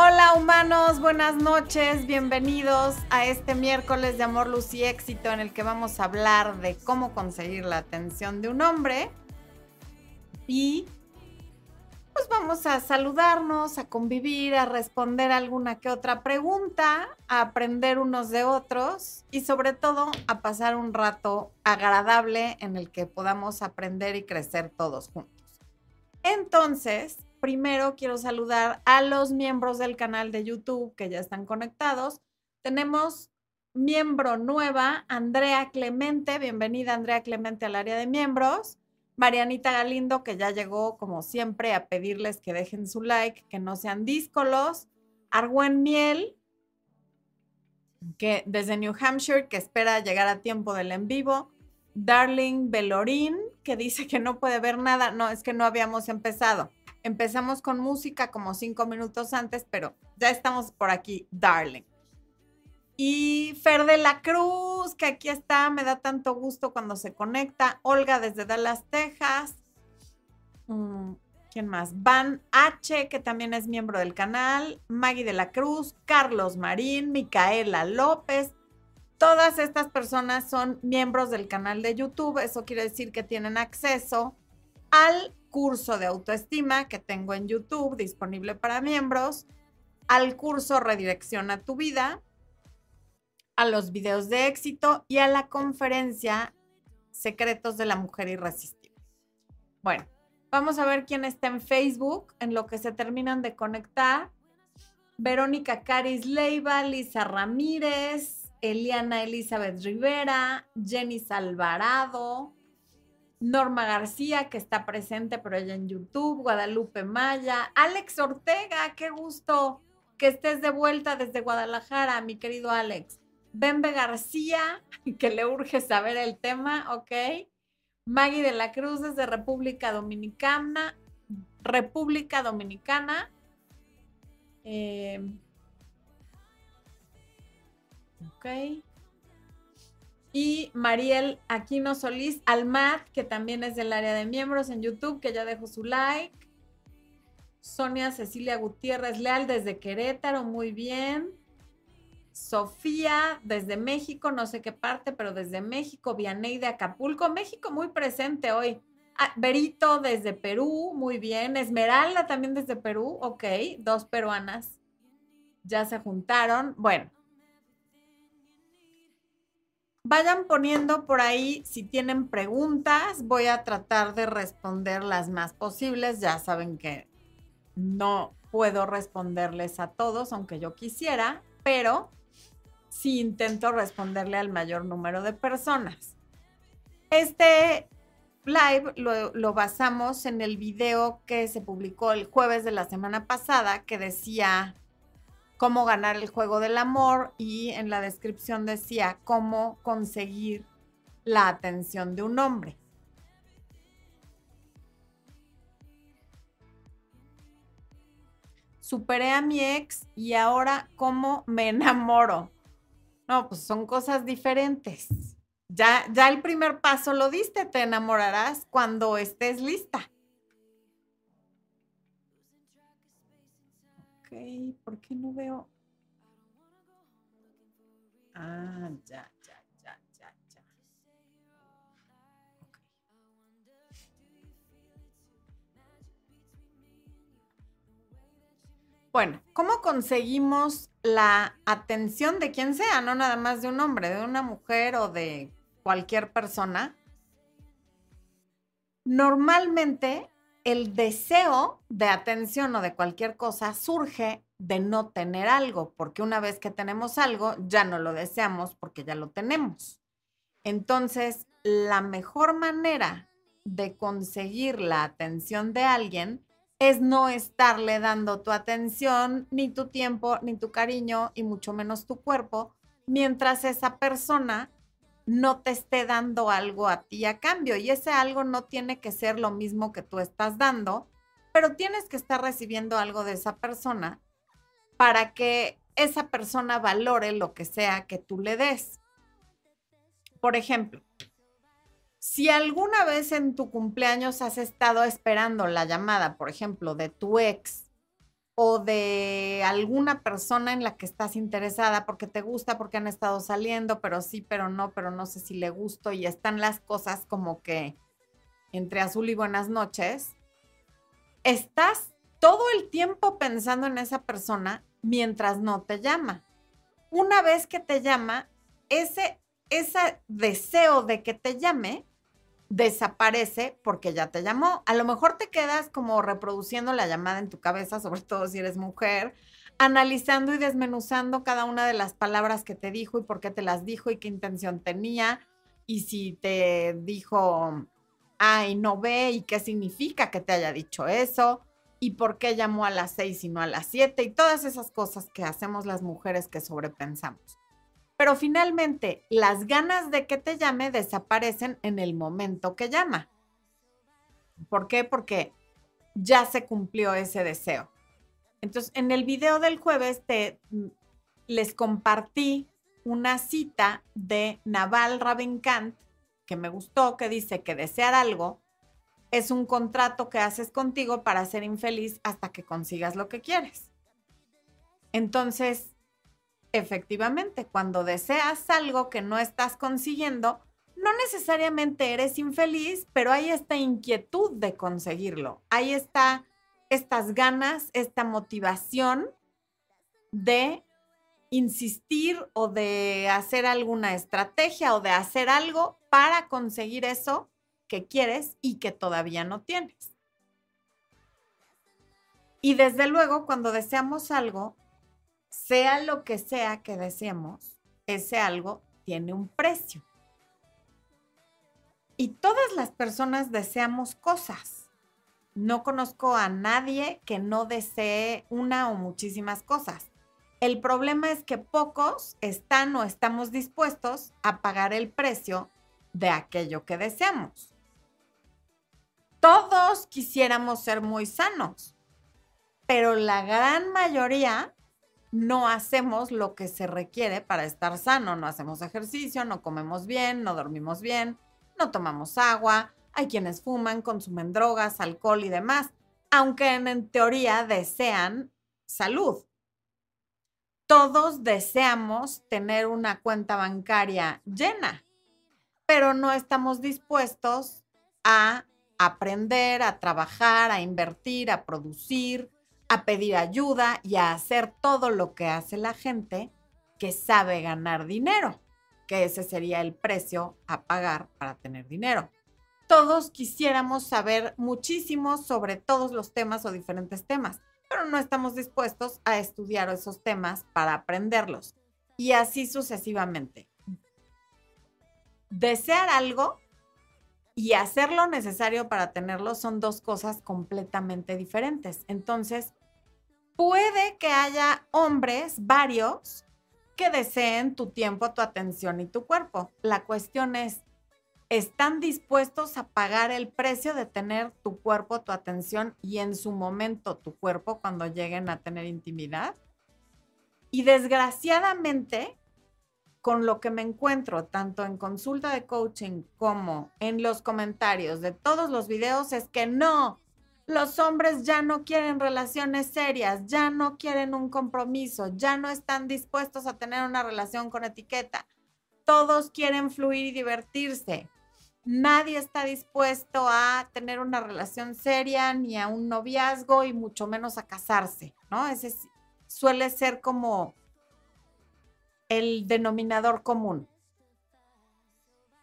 Hola humanos, buenas noches, bienvenidos a este miércoles de amor, luz y éxito en el que vamos a hablar de cómo conseguir la atención de un hombre y pues vamos a saludarnos, a convivir, a responder alguna que otra pregunta, a aprender unos de otros y sobre todo a pasar un rato agradable en el que podamos aprender y crecer todos juntos. Entonces, primero quiero saludar a los miembros del canal de YouTube que ya están conectados. Tenemos miembro nueva, Andrea Clemente. Bienvenida, Andrea Clemente, al área de miembros. Marianita Galindo, que ya llegó, como siempre, a pedirles que dejen su like, que no sean díscolos. Argüen Miel, que desde New Hampshire, que espera llegar a tiempo del en vivo. Darling Belorín, que dice que no puede ver nada. No, es que no habíamos empezado. Empezamos con música como cinco minutos antes, pero ya estamos por aquí, darling. Y Fer de la Cruz, que aquí está, me da tanto gusto cuando se conecta. Olga desde Dallas, Texas. Mm, ¿Quién más? Van H, que también es miembro del canal. Maggie de la Cruz, Carlos Marín, Micaela López. Todas estas personas son miembros del canal de YouTube. Eso quiere decir que tienen acceso al curso de autoestima que tengo en YouTube disponible para miembros, al curso Redirecciona tu vida, a los videos de éxito y a la conferencia Secretos de la Mujer Irresistible. Bueno, vamos a ver quién está en Facebook en lo que se terminan de conectar. Verónica Caris Leiva, Lisa Ramírez, Eliana Elizabeth Rivera, Jenny Alvarado, Norma García, que está presente, pero ella en YouTube, Guadalupe Maya, Alex Ortega, qué gusto que estés de vuelta desde Guadalajara, mi querido Alex. Bembe García, que le urge saber el tema, ok. Maggie de la Cruz desde República Dominicana, República Dominicana. Eh, ok y Mariel Aquino Solís Almat, que también es del área de miembros en YouTube, que ya dejó su like. Sonia Cecilia Gutiérrez Leal desde Querétaro, muy bien. Sofía desde México, no sé qué parte, pero desde México. Vianey de Acapulco, México muy presente hoy. Ah, Berito desde Perú, muy bien. Esmeralda también desde Perú, ok. Dos peruanas ya se juntaron. Bueno, Vayan poniendo por ahí si tienen preguntas. Voy a tratar de responder las más posibles. Ya saben que no puedo responderles a todos, aunque yo quisiera, pero sí intento responderle al mayor número de personas. Este live lo, lo, basamos en el video que se publicó el jueves de la semana pasada que decía cómo ganar el juego del amor y en la descripción decía cómo conseguir la atención de un hombre. Superé a mi ex y ahora cómo me enamoro. No, pues son cosas diferentes. Ya, ya el primer paso lo diste, te enamorarás cuando estés lista. ¿Por qué no veo? Ah, ya, ya, ya, ya, ya. Bueno, ¿cómo conseguimos la atención de quien sea? No nada más de un hombre, de una mujer o de cualquier persona. Normalmente el deseo de atención o de cualquier cosa surge de no tener algo, porque una vez que tenemos algo, ya no lo deseamos porque ya lo tenemos. Entonces, la mejor manera de conseguir la atención de alguien es no estarle dando tu atención, ni tu tiempo, ni tu cariño, y mucho menos tu cuerpo, mientras esa persona no te esté dando algo a ti a cambio. Y ese algo no tiene que ser lo mismo que tú estás dando, pero tienes que estar recibiendo algo de esa persona para que esa persona valore lo que sea que tú le des. Por ejemplo, si alguna vez en tu cumpleaños has estado esperando la llamada, por ejemplo, de tu ex o de alguna persona en la que estás interesada porque te gusta, porque han estado saliendo, pero sí, pero no, pero no sé si le gusto y están las cosas como que entre azul y buenas noches, estás todo el tiempo pensando en esa persona mientras no te llama. Una vez que te llama, ese, ese deseo de que te llame desaparece porque ya te llamó. A lo mejor te quedas como reproduciendo la llamada en tu cabeza, sobre todo si eres mujer, analizando y desmenuzando cada una de las palabras que te dijo y por qué te las dijo y qué intención tenía. Y si te dijo ay, no ve y qué significa que te haya dicho eso y por qué llamó a las seis y no a las siete y todas esas cosas que hacemos las mujeres que sobrepensamos. Pero finalmente, las ganas de que te llame desaparecen en el momento que llama. ¿Por qué? Porque ya se cumplió ese deseo. Entonces, en el video del jueves te mm, les compartí una cita de Naval Ravikant que me gustó, que dice que desear algo es un contrato que haces contigo para ser infeliz hasta que consigas lo que quieres. Entonces, efectivamente, cuando deseas algo que no estás consiguiendo, no necesariamente eres infeliz, pero hay esta inquietud de conseguirlo. Hay está estas ganas, esta motivación de insistir o de hacer alguna estrategia o de hacer algo para conseguir eso que quieres y que todavía no tienes. Y desde luego, cuando deseamos algo, sea lo que sea que deseemos, ese algo tiene un precio. Y todas las personas deseamos cosas. No conozco a nadie que no desee una o muchísimas cosas. El problema es que pocos están o estamos dispuestos a pagar el precio de aquello que deseamos. Todos quisiéramos ser muy sanos, pero la gran mayoría no hacemos lo que se requiere para estar sano. No hacemos ejercicio, no comemos bien, no dormimos bien, no tomamos agua. Hay quienes fuman, consumen drogas, alcohol y demás, aunque en, teoría desean salud. Todos deseamos tener una cuenta bancaria llena, pero no estamos dispuestos a aprender, a trabajar, a invertir, a producir, a pedir ayuda y a hacer todo lo que hace la gente que sabe ganar dinero, que ese sería el precio a pagar para tener dinero. Todos quisiéramos saber muchísimo sobre todos los temas o diferentes temas, pero no estamos dispuestos a estudiar esos temas para aprenderlos. Y así sucesivamente. Desear algo y hacer lo necesario para tenerlo son dos cosas completamente diferentes. Entonces, puede que haya hombres, varios, que deseen tu tiempo, tu atención y tu cuerpo. La cuestión es, ¿están dispuestos a pagar el precio de tener tu cuerpo, tu atención y en su momento tu cuerpo cuando lleguen a tener intimidad? Y desgraciadamente, con lo que me encuentro tanto en consulta de coaching como en los comentarios de todos los videos es que no, los hombres ya no quieren relaciones serias, ya no quieren un compromiso, ya no están dispuestos a tener una relación con etiqueta. Todos quieren fluir y divertirse. Nadie está dispuesto a tener una relación seria ni a un noviazgo y mucho menos a casarse, ¿no? Ese suele ser como el denominador común.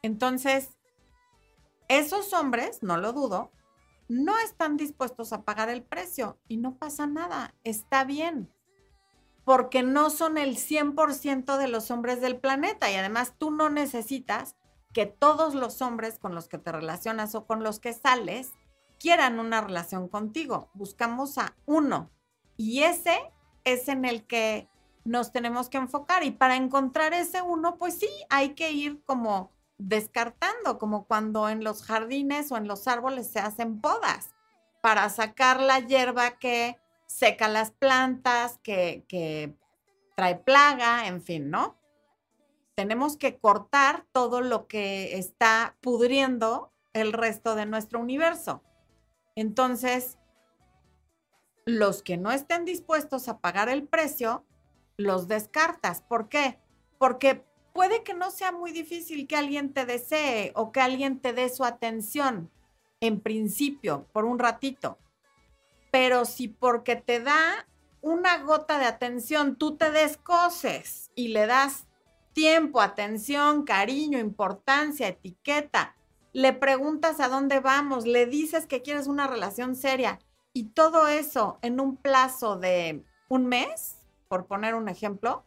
Entonces, esos hombres, no lo dudo, no están dispuestos a pagar el precio y no pasa nada, está bien, porque no son el 100% de los hombres del planeta y además tú no necesitas que todos los hombres con los que te relacionas o con los que sales quieran una relación contigo. Buscamos a uno y ese es en el que nos tenemos que enfocar y para encontrar ese uno, pues sí, hay que ir como descartando, como cuando en los jardines o en los árboles se hacen podas para sacar la hierba que seca las plantas, que, que trae plaga, en fin, ¿no? Tenemos que cortar todo lo que está pudriendo el resto de nuestro universo. Entonces, los que no estén dispuestos a pagar el precio, los descartas. ¿Por qué? Porque puede que no sea muy difícil que alguien te desee o que alguien te dé su atención, en principio, por un ratito. Pero si porque te da una gota de atención, tú te descoses y le das tiempo, atención, cariño, importancia, etiqueta, le preguntas a dónde vamos, le dices que quieres una relación seria y todo eso en un plazo de un mes, por poner un ejemplo,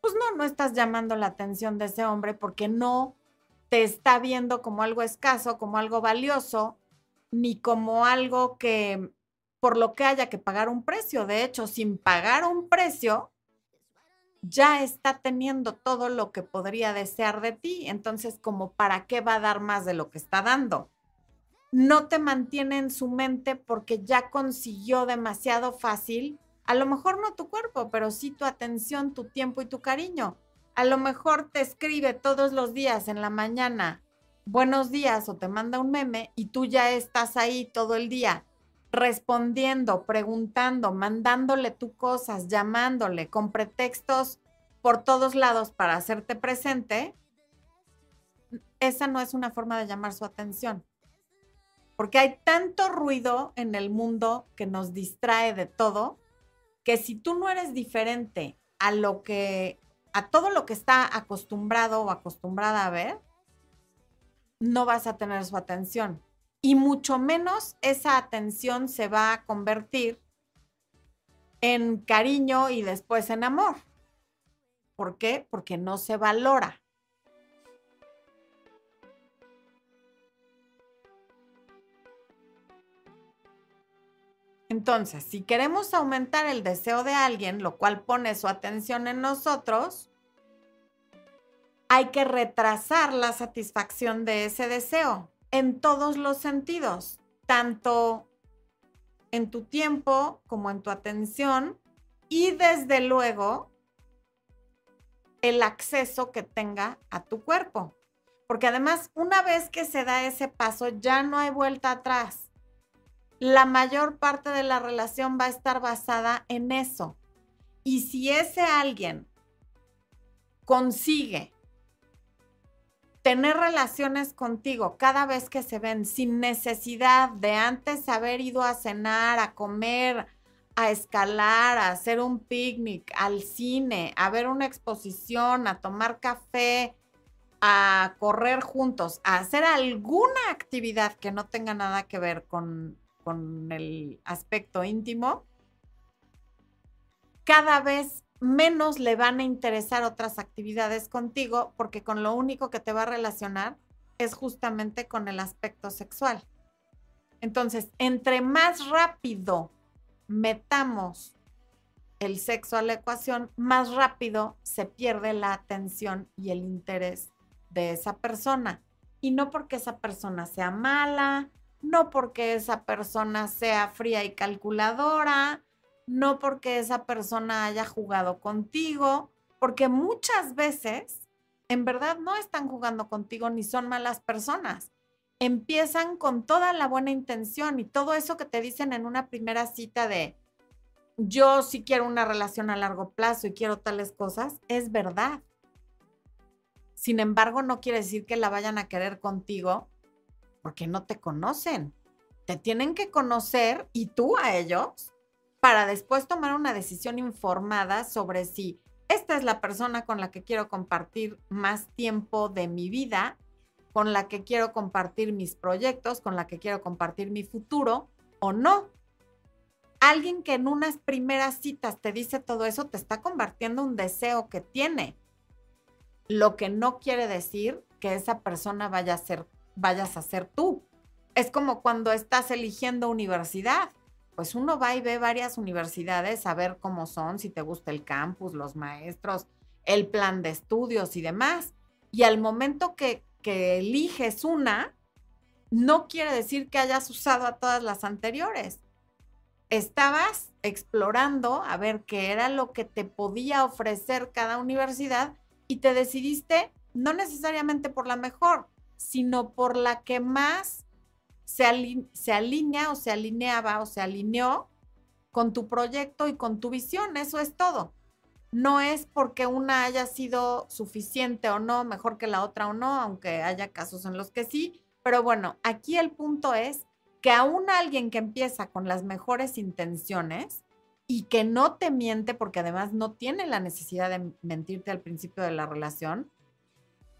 pues no, no estás llamando la atención de ese hombre porque no te está viendo como algo escaso, como algo valioso, ni como algo que por lo que haya que pagar un precio. De hecho, sin pagar un precio, ya está teniendo todo lo que podría desear de ti. Entonces, como para qué va a dar más de lo que está dando? No te mantiene en su mente porque ya consiguió demasiado fácil, a lo mejor no tu cuerpo, pero sí tu atención, tu tiempo y tu cariño. A lo mejor te escribe todos los días en la mañana, buenos días o te manda un meme y tú ya estás ahí todo el día respondiendo, preguntando, mandándole tú cosas, llamándole con pretextos por todos lados para hacerte presente, esa no es una forma de llamar su atención. Porque hay tanto ruido en el mundo que nos distrae de todo, que si tú no eres diferente a lo que, a todo lo que está acostumbrado o acostumbrada a ver, no vas a tener su atención y mucho menos esa atención se va a convertir en cariño y después en amor. ¿Por qué? Porque no se valora. Entonces, si queremos aumentar el deseo de alguien, lo cual pone su atención en nosotros, hay que retrasar la satisfacción de ese deseo en todos los sentidos, tanto en tu tiempo como en tu atención y desde luego el acceso que tenga a tu cuerpo. Porque además, una vez que se da ese paso, ya no hay vuelta atrás. La mayor parte de la relación va a estar basada en eso. Y si ese alguien consigue tener relaciones contigo cada vez que se ven sin necesidad de antes haber ido a cenar, a comer, a escalar, a hacer un picnic, al cine, a ver una exposición, a tomar café, a correr juntos, a hacer alguna actividad que no tenga nada que ver con, con el aspecto íntimo, cada vez menos le van a interesar otras actividades contigo porque con lo único que te va a relacionar es justamente con el aspecto sexual. Entonces, entre más rápido metamos el sexo a la ecuación, más rápido se pierde la atención y el interés de esa persona. Y no porque esa persona sea mala, no porque esa persona sea fría y calculadora, no porque esa persona haya jugado contigo, porque muchas veces en verdad no están jugando contigo ni son malas personas. Empiezan con toda la buena intención y todo eso que te dicen en una primera cita de yo sí quiero una relación a largo plazo y quiero tales cosas, es verdad. Sin embargo, no quiere decir que la vayan a querer contigo porque no te conocen. Te tienen que conocer y tú a ellos para después tomar una decisión informada sobre si esta es la persona con la que quiero compartir más tiempo de mi vida, con la que quiero compartir mis proyectos, con la que quiero compartir mi futuro o no. Alguien que en unas primeras citas te dice todo eso te está convirtiendo un deseo que tiene. Lo que no quiere decir que esa persona vaya a ser, vayas a ser tú. Es como cuando estás eligiendo universidad pues uno va y ve varias universidades a ver cómo son, si te gusta el campus, los maestros, el plan de estudios y demás. Y al momento que, que eliges una, no quiere decir que hayas usado a todas las anteriores. Estabas explorando a ver qué era lo que te podía ofrecer cada universidad y te decidiste no necesariamente por la mejor, sino por la que más se, alinea o se alineaba o se alineó con tu proyecto y con tu visión, eso es todo. No es porque una haya sido suficiente o no, mejor que la otra o no, aunque haya casos en los que sí, pero bueno, aquí el punto es que aún alguien que empieza con las mejores intenciones y que no te miente, porque además no tiene la necesidad de mentirte al principio de la relación,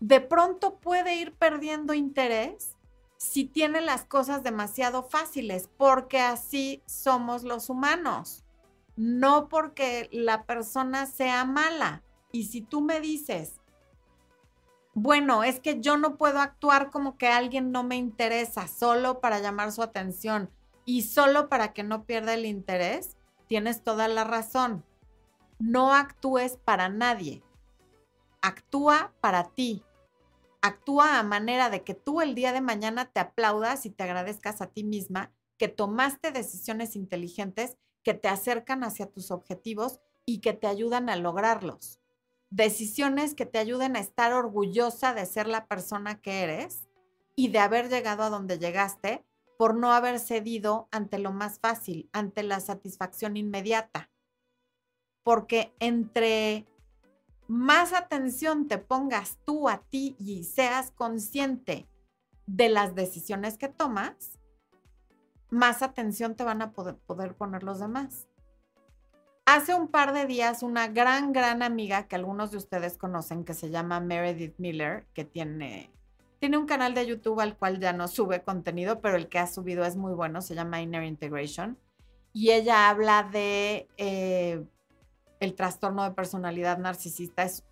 de pronto puede ir perdiendo interés si tiene las cosas demasiado fáciles, porque así somos los humanos, no porque la persona sea mala. Y si tú me dices, bueno, es que yo no puedo actuar como que alguien no me interesa solo para llamar su atención y solo para que no pierda el interés, tienes toda la razón. No actúes para nadie. Actúa para ti actúa a manera de que tú el día de mañana te aplaudas y te agradezcas a ti misma que tomaste decisiones inteligentes que te acercan hacia tus objetivos y que te ayudan a lograrlos. Decisiones que te ayuden a estar orgullosa de ser la persona que eres y de haber llegado a donde llegaste por no haber cedido ante lo más fácil, ante la satisfacción inmediata. Porque entre más atención te pongas tú a ti y seas consciente de las decisiones que tomas, más atención te van a poder, poner los demás. Hace un par de días, una gran, gran amiga que algunos de ustedes conocen, que se llama Meredith Miller, que tiene, tiene un canal de YouTube al cual ya no sube contenido, pero el que ha subido es muy bueno, se llama Inner Integration. Y ella habla de eh, el trastorno de personalidad narcisista es,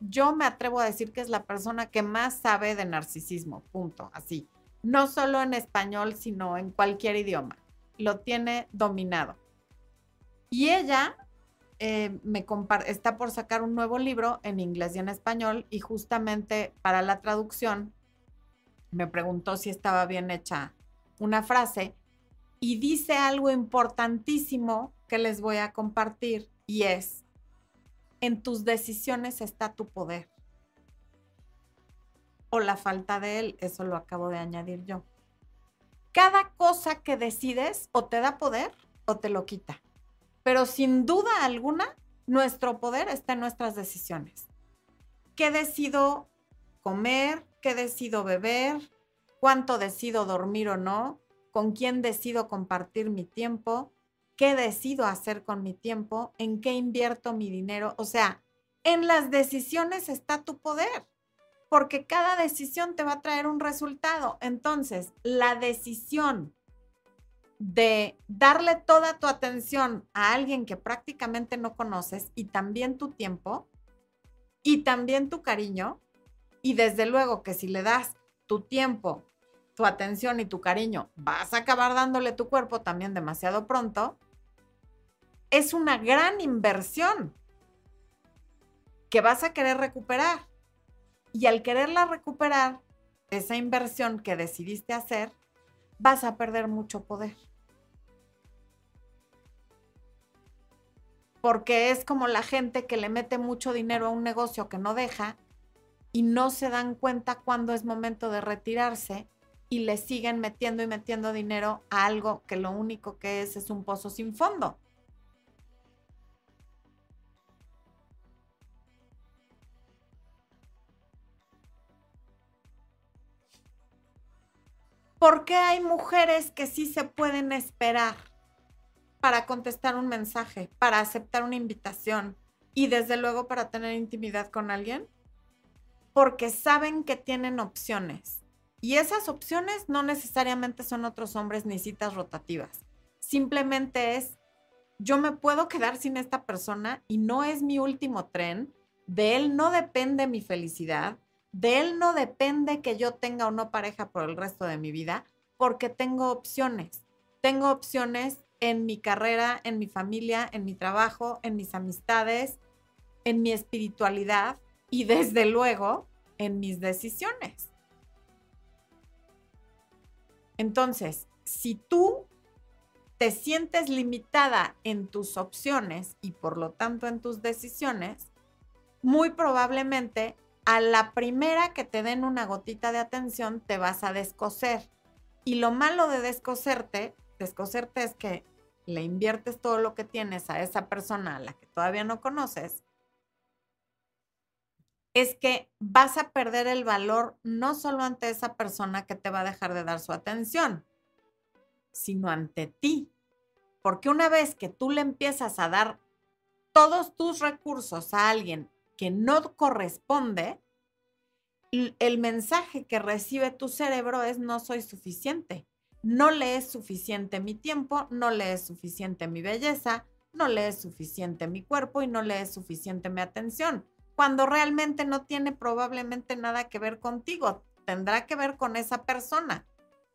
yo me atrevo a decir que es la persona que más sabe de narcisismo, punto, así. No solo en español, sino en cualquier idioma. Lo tiene dominado. Y ella eh, me está por sacar un nuevo libro en inglés y en español y justamente para la traducción me preguntó si estaba bien hecha una frase y dice algo importantísimo que les voy a compartir y es, en tus decisiones está tu poder. O la falta de él, eso lo acabo de añadir yo. Cada cosa que decides o te da poder o te lo quita. Pero sin duda alguna, nuestro poder está en nuestras decisiones. ¿Qué decido comer? ¿Qué decido beber? ¿Cuánto decido dormir o no? ¿Con quién decido compartir mi tiempo? Qué decido hacer con mi tiempo, en qué invierto mi dinero. O sea, en las decisiones está tu poder, porque cada decisión te va a traer un resultado. Entonces, la decisión de darle toda tu atención a alguien que prácticamente no conoces y también tu tiempo y también tu cariño, y desde luego que si le das tu tiempo, tu atención y tu cariño, vas a acabar dándole tu cuerpo también demasiado pronto, es una gran inversión que vas a querer recuperar. Y al quererla recuperar, esa inversión que decidiste hacer, vas a perder mucho poder. Porque es como la gente que le mete mucho dinero a un negocio que no deja y no se dan cuenta cuando es momento de retirarse y le siguen metiendo y metiendo dinero a algo que lo único que es es un pozo sin fondo. ¿Por qué hay mujeres que sí se pueden esperar para contestar un mensaje, para aceptar una invitación y desde luego para tener intimidad con alguien? Porque saben que tienen opciones. Y esas opciones no necesariamente son otros hombres ni citas rotativas. Simplemente es, yo me puedo quedar sin esta persona y no es mi último tren. De él no depende mi felicidad de él no depende que yo tenga o no pareja por el resto de mi vida, porque tengo opciones. Tengo opciones en mi carrera, en mi familia, en mi trabajo, en mis amistades, en mi espiritualidad y desde luego en mis decisiones. Entonces, si tú te sientes limitada en tus opciones y por lo tanto en tus decisiones, muy probablemente a la primera que te den una gotita de atención te vas a descoser. Y lo malo de descoserte, descoserte es que le inviertes todo lo que tienes a esa persona a la que todavía no conoces, es que vas a perder el valor no solo ante esa persona que te va a dejar de dar su atención, sino ante ti. Porque una vez que tú le empiezas a dar todos tus recursos a alguien que no corresponde, el mensaje que recibe tu cerebro es no soy suficiente. No le es suficiente mi tiempo, no le es suficiente mi belleza, no le es suficiente mi cuerpo y no le es suficiente mi atención cuando realmente no tiene probablemente nada que ver contigo, tendrá que ver con esa persona.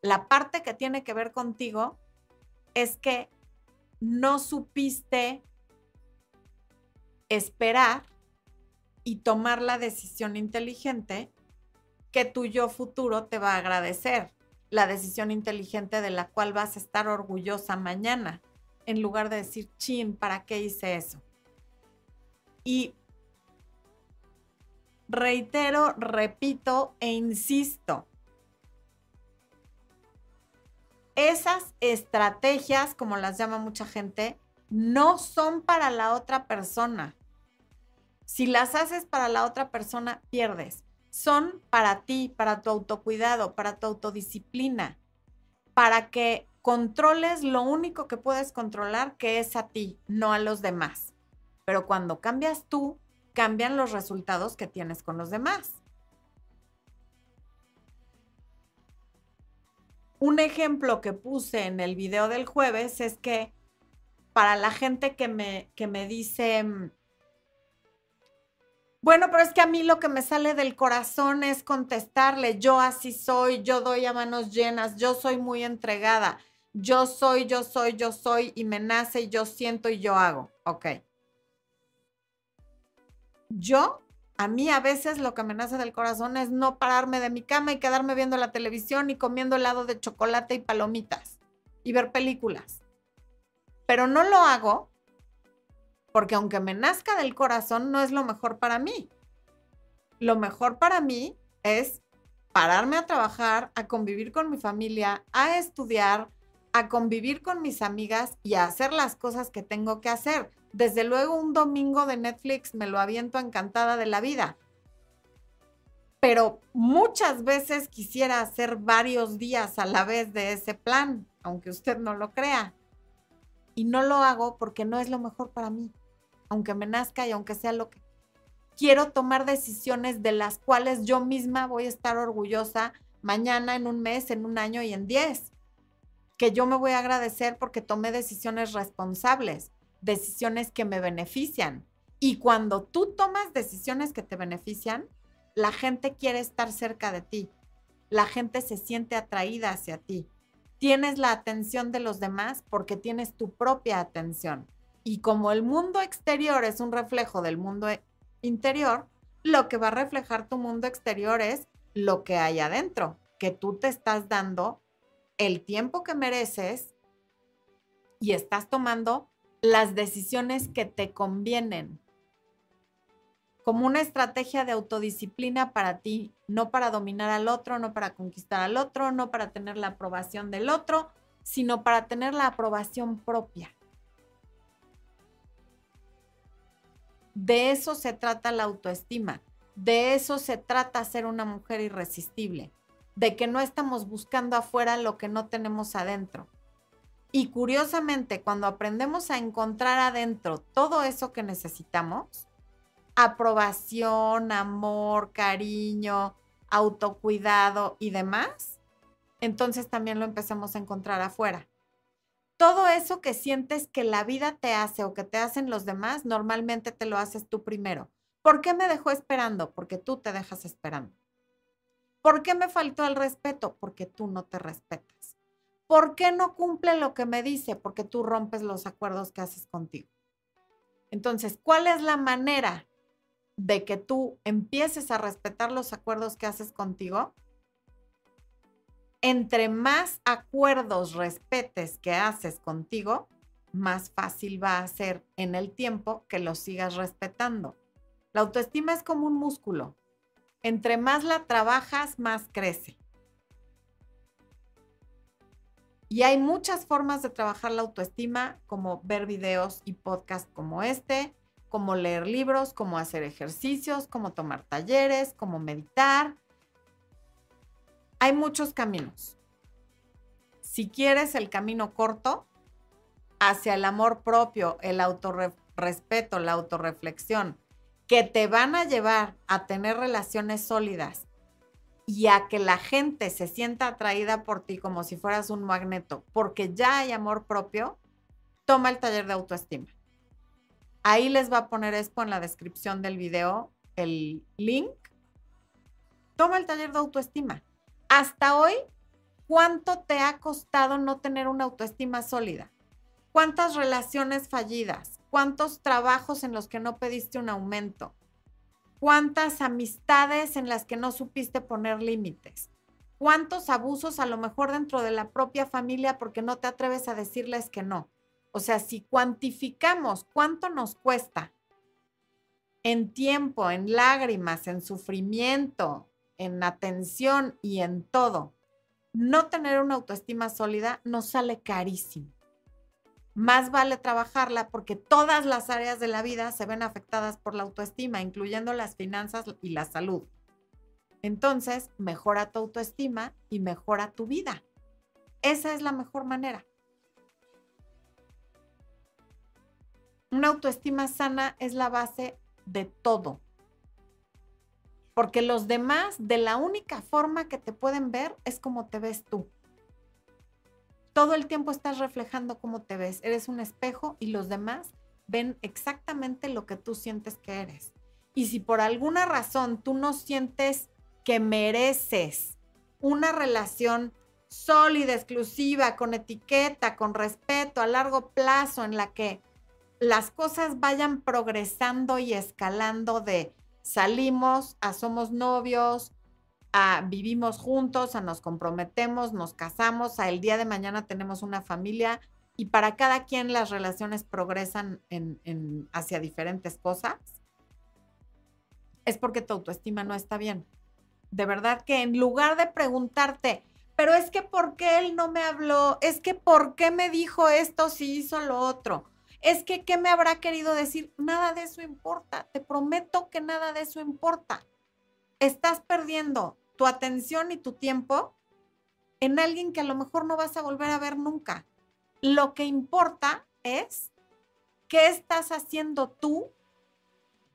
La parte que tiene que ver contigo es que no supiste esperar y tomar la decisión inteligente que tu yo futuro te va a agradecer. La decisión inteligente de la cual vas a estar orgullosa mañana, en lugar de decir, chin, ¿para qué hice eso? Y reitero, repito e insisto. Esas estrategias, como las llama mucha gente, no son para la otra persona. Si las haces para la otra persona, pierdes. Son para ti, para tu autocuidado, para tu autodisciplina, para que controles lo único que puedes controlar, que es a ti, no a los demás. Pero cuando cambias tú, cambian los resultados que tienes con los demás. Un ejemplo que puse en el video del jueves es que para la gente que me, que me dice, mm, bueno, pero es que a mí lo que me sale del corazón es contestarle, yo así soy, yo doy a manos llenas, yo soy muy entregada, yo soy, yo soy, yo soy, y me nace, y yo siento y yo hago. Ok yo, a mí a veces lo que me nace del corazón es no pararme de mi cama y quedarme viendo la televisión y comiendo helado de chocolate y palomitas y ver películas. Pero no lo hago porque aunque me nazca del corazón, no es lo mejor para mí. Lo mejor para mí es pararme a trabajar, a convivir con mi familia, a estudiar, a convivir con mis amigas y a hacer las cosas que tengo que hacer. Desde luego un domingo de Netflix me lo aviento encantada de la vida. Pero muchas veces quisiera hacer varios días a la vez de ese plan, aunque usted no lo crea. Y no lo hago porque no es lo mejor para mí, aunque me nazca y aunque sea lo que quiero tomar decisiones de las cuales yo misma voy a estar orgullosa mañana, en un mes, en un año y en diez. Que yo me voy a agradecer porque tomé decisiones responsables decisiones que me benefician. Y cuando tú tomas decisiones que te benefician, la gente quiere estar cerca de ti. La gente se siente atraída hacia ti. Tienes la atención de los demás porque tienes tu propia atención. Y como el mundo exterior es un reflejo del mundo e-, interior, lo que va a reflejar tu mundo exterior es lo que hay adentro, que tú te estás dando el tiempo que mereces y estás tomando las decisiones que te convienen como una estrategia de autodisciplina para ti, no para dominar al otro, no para conquistar al otro, no para tener la aprobación del otro, sino para tener la aprobación propia. De eso se trata la autoestima, de eso se trata ser una mujer irresistible, de que no estamos buscando afuera lo que no tenemos adentro. Y curiosamente, cuando aprendemos a encontrar adentro todo eso que necesitamos, aprobación, amor, cariño, autocuidado y demás, entonces también lo empezamos a encontrar afuera. Todo eso que sientes que la vida te hace o que te hacen los demás, normalmente te lo haces tú primero. ¿Por qué me dejó esperando? Porque tú te dejas esperando. ¿Por qué me faltó el respeto? Porque tú no te respetas. ¿Por qué no cumple lo que me dice? Porque tú rompes los acuerdos que haces contigo. Entonces, ¿cuál es la manera de que tú empieces a respetar los acuerdos que haces contigo? Entre más acuerdos respetes que haces contigo, más fácil va a ser en el tiempo que los sigas respetando. La autoestima es como un músculo. Entre más la trabajas, más crece. Y hay muchas formas de trabajar la autoestima, como ver videos y podcasts como este, como leer libros, como hacer ejercicios, como tomar talleres, como meditar. Hay muchos caminos. Si quieres el camino corto hacia el amor propio, el autorrespeto, la autorreflexión, que te van a llevar a tener relaciones sólidas y a que la gente se sienta atraída por ti como si fueras un magneto, porque ya hay amor propio, toma el taller de autoestima. Ahí les va a poner Expo en la descripción del video el link. Toma el taller de autoestima. Hasta hoy, ¿cuánto te ha costado no tener una autoestima sólida? ¿Cuántas relaciones fallidas? ¿Cuántos trabajos en los que no pediste un aumento? cuántas amistades en las que no supiste poner límites, cuántos abusos a lo mejor dentro de la propia familia porque no te atreves a decirles que no. O sea, si cuantificamos cuánto nos cuesta en tiempo, en lágrimas, en sufrimiento, en atención y en todo, no tener una autoestima sólida nos sale carísimo más vale trabajarla porque todas las áreas de la vida se ven afectadas por la autoestima, incluyendo las finanzas y la salud. Entonces, mejora tu autoestima y mejora tu vida. Esa es la mejor manera. Una autoestima sana es la base de todo. Porque los demás, de la única forma que te pueden ver es como te ves tú todo el tiempo estás reflejando cómo te ves. Eres un espejo y los demás ven exactamente lo que tú sientes que eres. Y si por alguna razón tú no sientes que mereces una relación sólida, exclusiva, con etiqueta, con respeto, a largo plazo, en la que las cosas vayan progresando y escalando de salimos a somos novios, a vivimos juntos, a nos comprometemos, nos casamos, a el día de mañana tenemos una familia y para cada quien las relaciones progresan hacia diferentes cosas, es porque tu autoestima no está bien. De verdad que en lugar de preguntarte, pero es que ¿por qué él no me habló? Es que ¿por qué me dijo esto si hizo lo otro? Es que ¿qué me habrá querido decir? Nada de eso importa. Te prometo que nada de eso importa. Estás perdiendo tu atención y tu tiempo en alguien que a lo mejor no vas a volver a ver nunca. Lo que importa es qué estás haciendo tú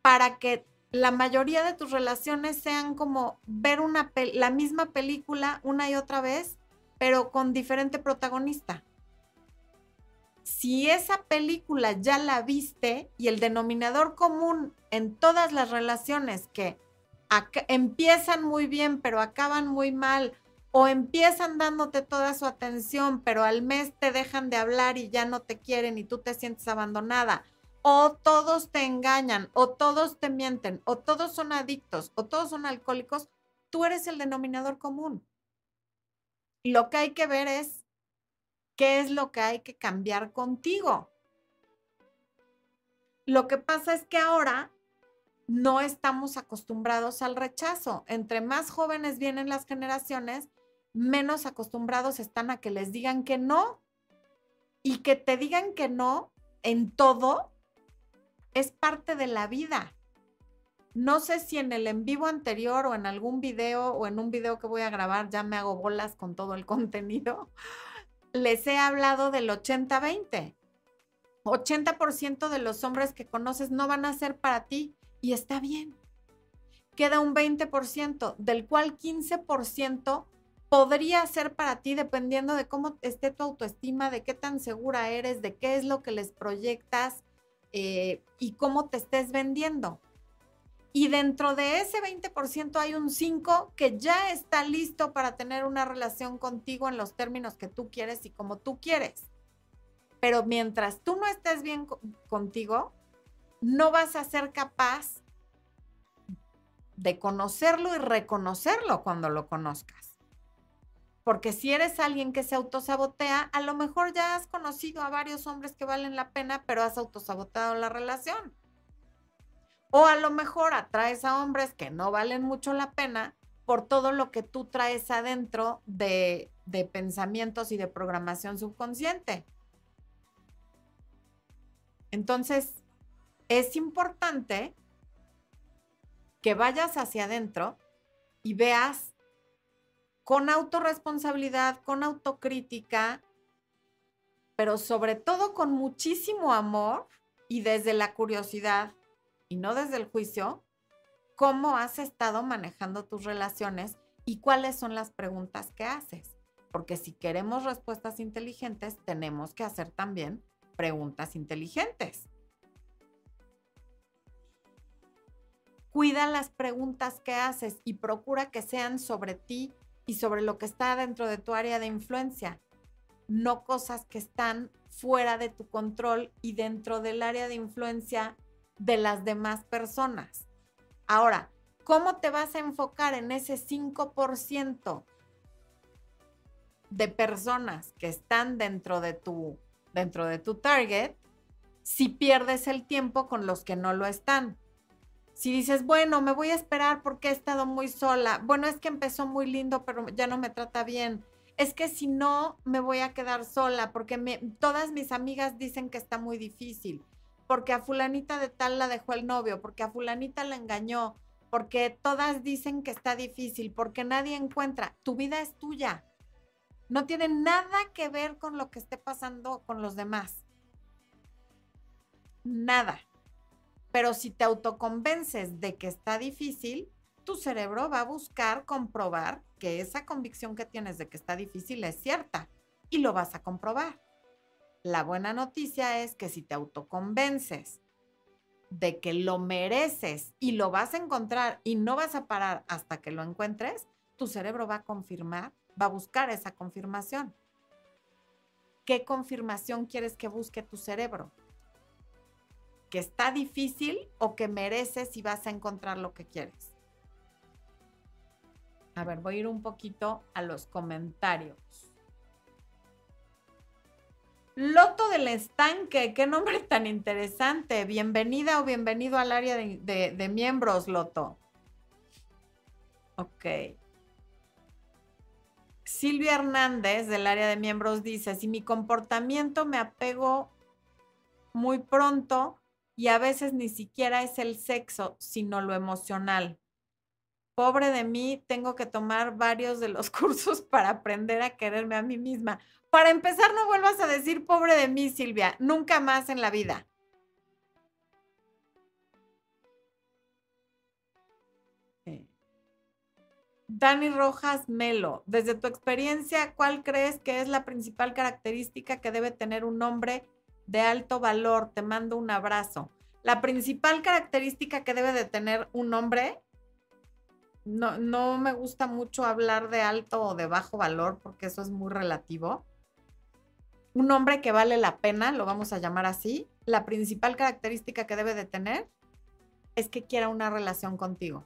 para que la mayoría de tus relaciones sean como ver una la misma película una y otra vez, pero con diferente protagonista. Si esa película ya la viste y el denominador común en todas las relaciones que empiezan muy bien, pero acaban muy mal, o empiezan dándote toda su atención, pero al mes te dejan de hablar y ya no te quieren y tú te sientes abandonada, o todos te engañan, o todos te mienten, o todos son adictos, o todos son alcohólicos, tú eres el denominador común. Lo que hay que ver es qué es lo que hay que cambiar contigo. Lo que pasa es que ahora no estamos acostumbrados al rechazo. Entre más jóvenes vienen las generaciones, menos acostumbrados están a que les digan que no. Y que te digan que no en todo es parte de la vida. No sé si en el en vivo anterior o en algún video o en un video que voy a grabar ya me hago bolas con todo el contenido. Les he hablado del 80-20. 80% de los hombres que conoces no van a ser para ti y está bien. Queda un 20%, del cual 15% podría ser para ti dependiendo de cómo esté tu autoestima, de qué tan segura eres, de qué es lo que les proyectas eh, y cómo te estés vendiendo. Y dentro de ese 20% hay un 5 que ya está listo para tener una relación contigo en los términos que tú quieres y como tú quieres. Pero mientras tú no estés bien contigo, no vas a ser capaz de conocerlo y reconocerlo cuando lo conozcas. Porque si eres alguien que se autosabotea, a lo mejor ya has conocido a varios hombres que valen la pena, pero has autosaboteado la relación. O a lo mejor atraes a hombres que no valen mucho la pena, por todo lo que tú traes adentro de, de pensamientos y de programación subconsciente. Entonces, es importante que vayas hacia adentro y veas con autorresponsabilidad, con autocrítica, pero sobre todo con muchísimo amor y desde la curiosidad y no desde el juicio, cómo has estado manejando tus relaciones y cuáles son las preguntas que haces. Porque si queremos respuestas inteligentes, tenemos que hacer también preguntas inteligentes. Cuida las preguntas que haces y procura que sean sobre ti y sobre lo que está dentro de tu área de influencia, no cosas que están fuera de tu control y dentro del área de influencia de las demás personas. Ahora, ¿cómo te vas a enfocar en ese 5% de personas que están dentro de tu dentro de tu target si pierdes el tiempo con los que no lo están? Si dices, bueno, me voy a esperar porque he estado muy sola. Bueno, es que empezó muy lindo, pero ya no me trata bien. Es que si no, me voy a quedar sola porque todas mis amigas dicen que está muy difícil porque a fulanita de tal la dejó el novio, porque a fulanita la engañó, porque todas dicen que está difícil, porque nadie encuentra. Tu vida es tuya. No tiene nada que ver con lo que esté pasando con los demás. Nada. Pero si te autoconvences de que está difícil, tu cerebro va a buscar comprobar que esa convicción que tienes de que está difícil es cierta y lo vas a comprobar. La buena noticia es que si te autoconvences de que lo mereces y lo vas a encontrar y no vas a parar hasta que lo encuentres, tu cerebro va a confirmar, va a buscar esa confirmación. ¿Qué confirmación quieres que busque tu cerebro? ¿Que está difícil o que mereces y vas a encontrar lo que quieres? A ver, voy a ir un poquito a los comentarios. Loto del Estanque, qué nombre tan interesante. Bienvenida o bienvenido al área de, miembros, Loto. Ok. Silvia Hernández del área de miembros dice, si mi comportamiento me apego muy pronto y a veces ni siquiera es el sexo, sino lo emocional. Pobre de mí, tengo que tomar varios de los cursos para aprender a quererme a mí misma. Para empezar, no vuelvas a decir pobre de mí, Silvia, nunca más en la vida. Dani Rojas Melo, desde tu experiencia, ¿cuál crees que es la principal característica que debe tener un hombre de alto valor? Te mando un abrazo. La principal característica que debe de tener un hombre, no, me gusta mucho hablar de alto o de bajo valor porque eso es muy relativo un hombre que vale la pena, lo vamos a llamar así, la principal característica que debe de tener es que quiera una relación contigo.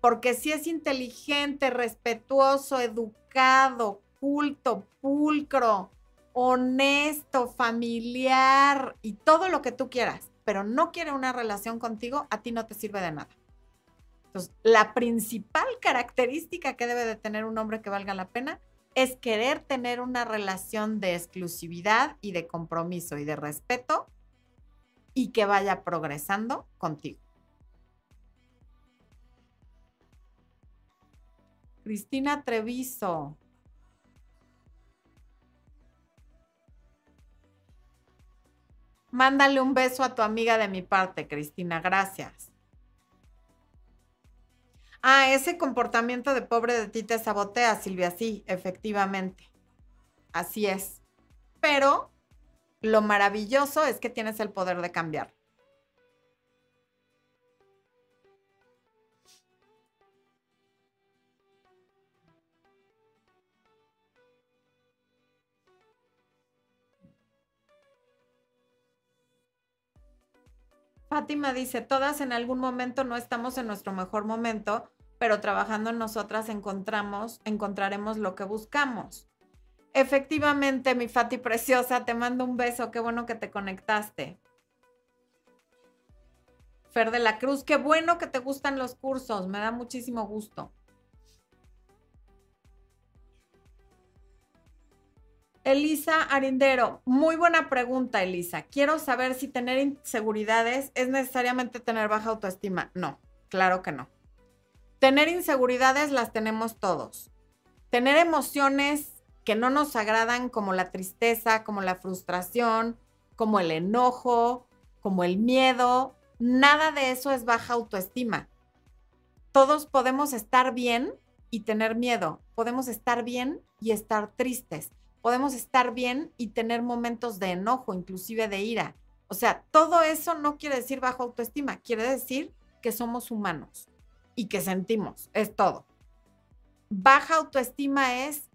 Porque si es inteligente, respetuoso, educado, culto, pulcro, honesto, familiar y todo lo que tú quieras, pero no quiere una relación contigo, a ti no te sirve de nada. Entonces, la principal característica que debe de tener un hombre que valga la pena es querer tener una relación de exclusividad y de compromiso y de respeto y que vaya progresando contigo. Cristina Treviso. Mándale un beso a tu amiga de mi parte, Cristina. Gracias. Ah, ese comportamiento de pobre de ti te sabotea, Silvia, sí, efectivamente. Así es. Pero lo maravilloso es que tienes el poder de cambiar. Fátima dice, todas en algún momento no estamos en nuestro mejor momento, pero trabajando en nosotras encontramos, encontraremos lo que buscamos. Efectivamente, mi Fati preciosa, te mando un beso, qué bueno que te conectaste. Fer de la Cruz, qué bueno que te gustan los cursos, me da muchísimo gusto. Elisa Arindero, muy buena pregunta, Elisa. Quiero saber si tener inseguridades es necesariamente tener baja autoestima. No, claro que no. Tener inseguridades las tenemos todos. Tener emociones que no nos agradan como la tristeza, como la frustración, como el enojo, como el miedo, nada de eso es baja autoestima. Todos podemos estar bien y tener miedo, podemos estar bien y estar tristes, podemos estar bien y tener momentos de enojo, inclusive de ira. O sea, todo eso no quiere decir bajo autoestima, quiere decir que somos humanos y que sentimos, es todo. Baja autoestima es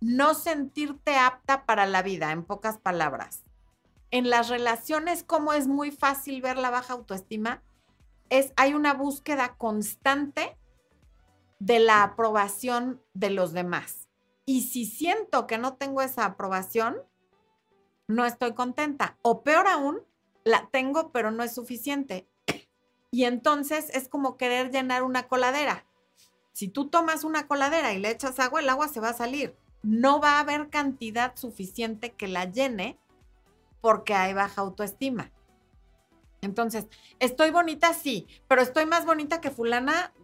no sentirte apta para la vida, en pocas palabras. En las relaciones, como es muy fácil ver la baja autoestima, es hay una búsqueda constante de la aprobación de los demás. Y si siento que no tengo esa aprobación, no estoy contenta. O peor aún, la tengo, pero no es suficiente. Y entonces es como querer llenar una coladera. Si tú tomas una coladera y le echas agua, el agua se va a salir. No va a haber cantidad suficiente que la llene porque hay baja autoestima. Entonces, estoy bonita, sí, pero estoy más bonita que fulana.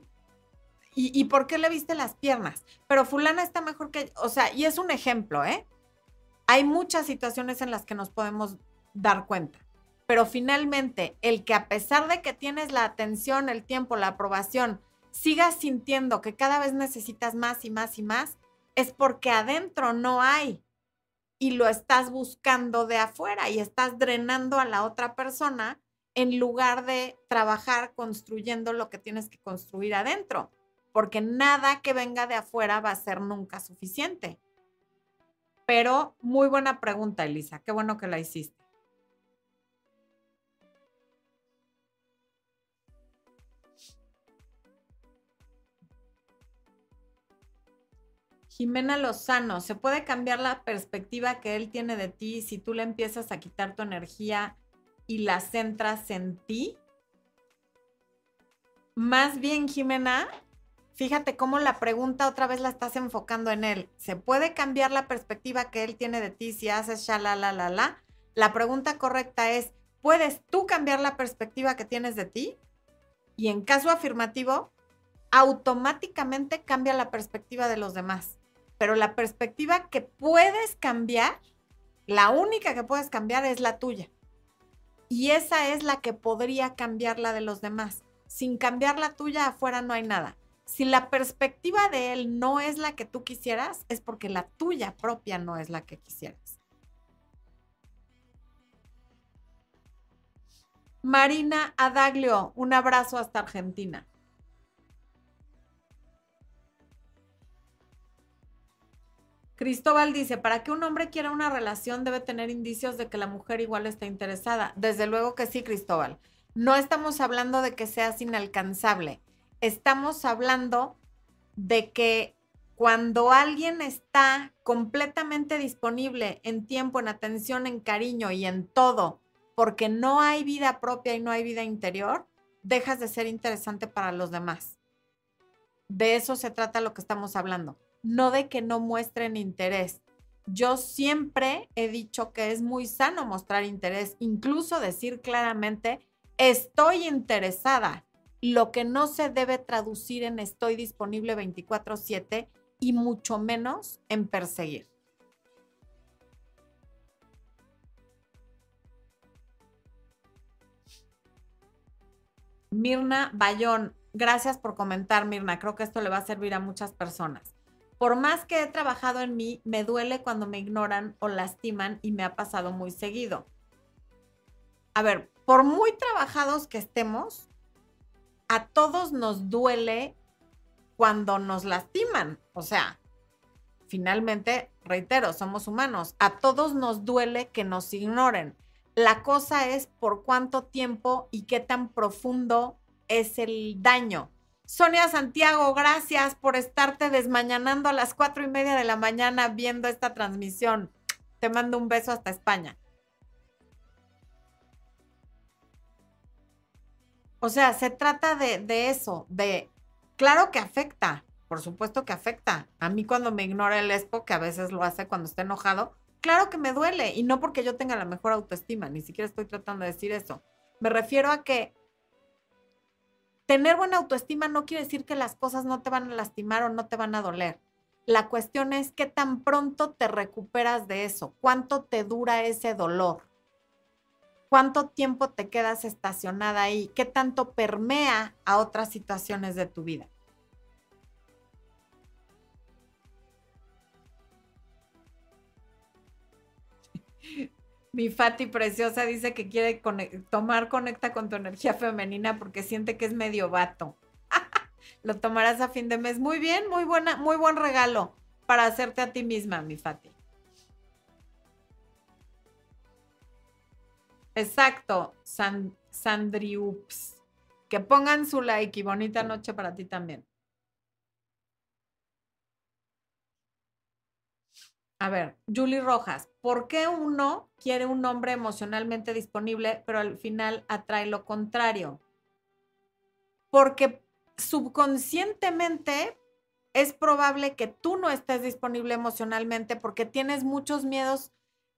¿Y, ¿Y, por qué le viste las piernas? Pero fulana está mejor que, o sea, y es un ejemplo, ¿eh? Hay muchas situaciones en las que nos podemos dar cuenta pero finalmente el que a pesar de que tienes la atención, el tiempo, la aprobación, sigas sintiendo que cada vez necesitas más y más y más, es porque adentro no hay y lo estás buscando de afuera y estás drenando a la otra persona en lugar de trabajar construyendo lo que tienes que construir adentro, porque nada que venga de afuera va a ser nunca suficiente. Pero muy buena pregunta, Elisa, qué bueno que la hiciste. Jimena Lozano, ¿se puede cambiar la perspectiva que él tiene de ti si tú le empiezas a quitar tu energía y la centras en ti? Más bien, Jimena, fíjate cómo la pregunta otra vez la estás enfocando en él. ¿Se puede cambiar la perspectiva que él tiene de ti si haces la la la la? La pregunta correcta es, ¿puedes tú cambiar la perspectiva que tienes de ti? Y en caso afirmativo, automáticamente cambia la perspectiva de los demás pero la perspectiva que puedes cambiar, la única que puedes cambiar es la tuya. Y esa es la que podría cambiar la de los demás. Sin cambiar la tuya, afuera no hay nada. Si la perspectiva de él no es la que tú quisieras, es porque la tuya propia no es la que quisieras. Marina Adaglio, un abrazo hasta Argentina. Cristóbal dice, para que un hombre quiera una relación debe tener indicios de que la mujer igual está interesada. Desde luego que sí, Cristóbal. No estamos hablando de que seas inalcanzable. Estamos hablando de que cuando alguien está completamente disponible en tiempo, en atención, en cariño y en todo, porque no hay vida propia y no hay vida interior, dejas de ser interesante para los demás. De eso se trata lo que estamos hablando no de que no muestren interés. Yo siempre he dicho que es muy sano mostrar interés, incluso decir claramente, estoy interesada, lo que no se debe traducir en estoy disponible 24/7 y mucho menos en perseguir. Mirna Bayón, gracias por comentar, Mirna. Creo que esto le va a servir a muchas personas. Por más que he trabajado en mí, me duele cuando me ignoran o lastiman y me ha pasado muy seguido. A ver, por muy trabajados que estemos, a todos nos duele cuando nos lastiman. O sea, finalmente, reitero, somos humanos. A todos nos duele que nos ignoren. La cosa es por cuánto tiempo y qué tan profundo es el daño. Sonia Santiago, gracias por estarte desmañanando a las cuatro y media de la mañana viendo esta transmisión. Te mando un beso hasta España. O sea, se trata de, eso, de, claro que afecta, por supuesto que afecta. A mí cuando me ignora el espo, que a veces lo hace cuando está enojado, Claro que me duele y no porque yo tenga la mejor autoestima, ni siquiera estoy tratando de decir eso. Me refiero a que tener buena autoestima no quiere decir que las cosas no te van a lastimar o no te van a doler. La cuestión es qué tan pronto te recuperas de eso, cuánto te dura ese dolor, cuánto tiempo te quedas estacionada ahí, qué tanto permea a otras situaciones de tu vida. Mi Fati preciosa dice que quiere tomar conecta con tu energía femenina porque siente que es medio vato. Lo tomarás a fin de mes. Muy bien, muy buena, muy buen regalo para hacerte a ti misma, mi Fati. Exacto, Sandriups. Que pongan su like y bonita noche para ti también. A ver, Julie Rojas, ¿por qué uno quiere un hombre emocionalmente disponible, pero al final atrae lo contrario? Porque subconscientemente es probable que tú no estés disponible emocionalmente porque tienes muchos miedos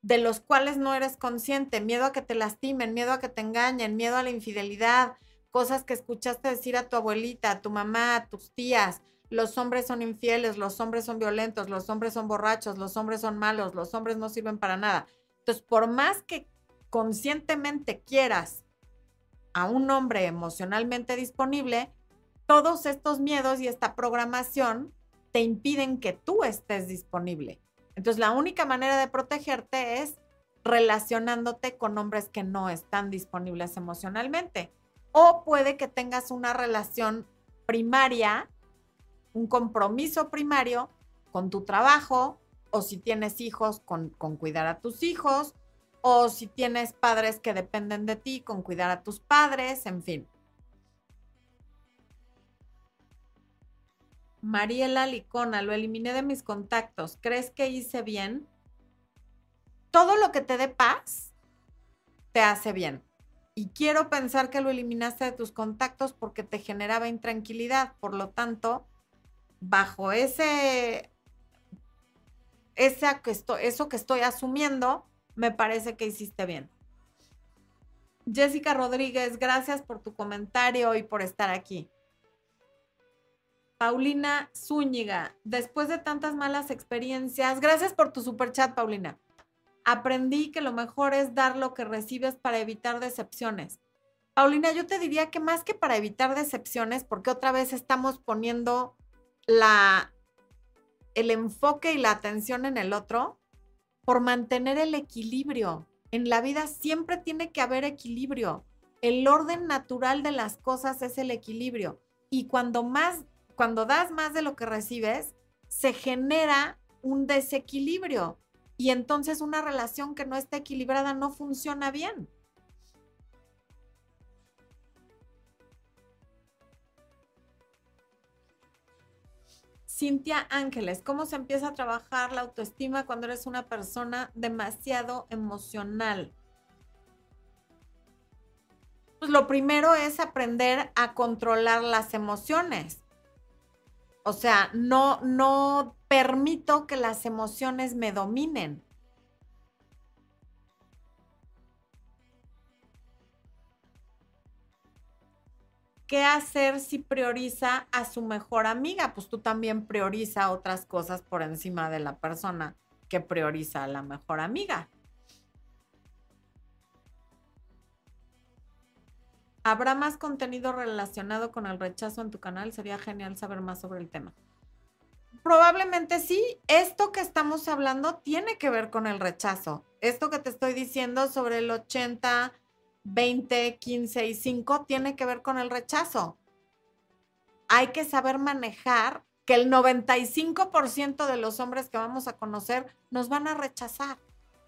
de los cuales no eres consciente, miedo a que te lastimen, miedo a que te engañen, miedo a la infidelidad, cosas que escuchaste decir a tu abuelita, a tu mamá, a tus tías, los hombres son infieles, los hombres son violentos, los hombres son borrachos, los hombres son malos, los hombres no sirven para nada. Entonces, por más que conscientemente quieras a un hombre emocionalmente disponible, todos estos miedos y esta programación te impiden que tú estés disponible. Entonces, la única manera de protegerte es relacionándote con hombres que no están disponibles emocionalmente. O puede que tengas una relación primaria un compromiso primario con tu trabajo o si tienes hijos con, con cuidar a tus hijos o si tienes padres que dependen de ti con cuidar a tus padres, en fin. Mariela Licona, lo eliminé de mis contactos. ¿Crees que hice bien? Todo lo que te dé paz te hace bien. Y quiero pensar que lo eliminaste de tus contactos porque te generaba intranquilidad. Por lo tanto, bajo ese, esa que eso que estoy asumiendo, me parece que hiciste bien. Jessica Rodríguez, gracias por tu comentario y por estar aquí. Paulina Zúñiga, después de tantas malas experiencias, gracias por tu super chat, Paulina. Aprendí que lo mejor es dar lo que recibes para evitar decepciones. Paulina, yo te diría que más que para evitar decepciones, porque otra vez estamos poniendo la, el enfoque y la atención en el otro por mantener el equilibrio. En la vida siempre tiene que haber equilibrio. El orden natural de las cosas es el equilibrio. Y cuando más, cuando das más de lo que recibes, se genera un desequilibrio. Y entonces una relación que no está equilibrada no funciona bien. Cintia Ángeles, ¿cómo se empieza a trabajar la autoestima cuando eres una persona demasiado emocional? Pues lo primero es aprender a controlar las emociones. O sea, no, no permito que las emociones me dominen. ¿qué hacer si prioriza a su mejor amiga? Pues tú también prioriza otras cosas por encima de la persona que prioriza a la mejor amiga. ¿Habrá más contenido relacionado con el rechazo en tu canal? Sería genial saber más sobre el tema. Probablemente sí. Esto que estamos hablando tiene que ver con el rechazo. Esto que te estoy diciendo sobre el 80, 20, 15 y 5 tiene que ver con el rechazo. Hay que saber manejar que el 95% de los hombres que vamos a conocer nos van a rechazar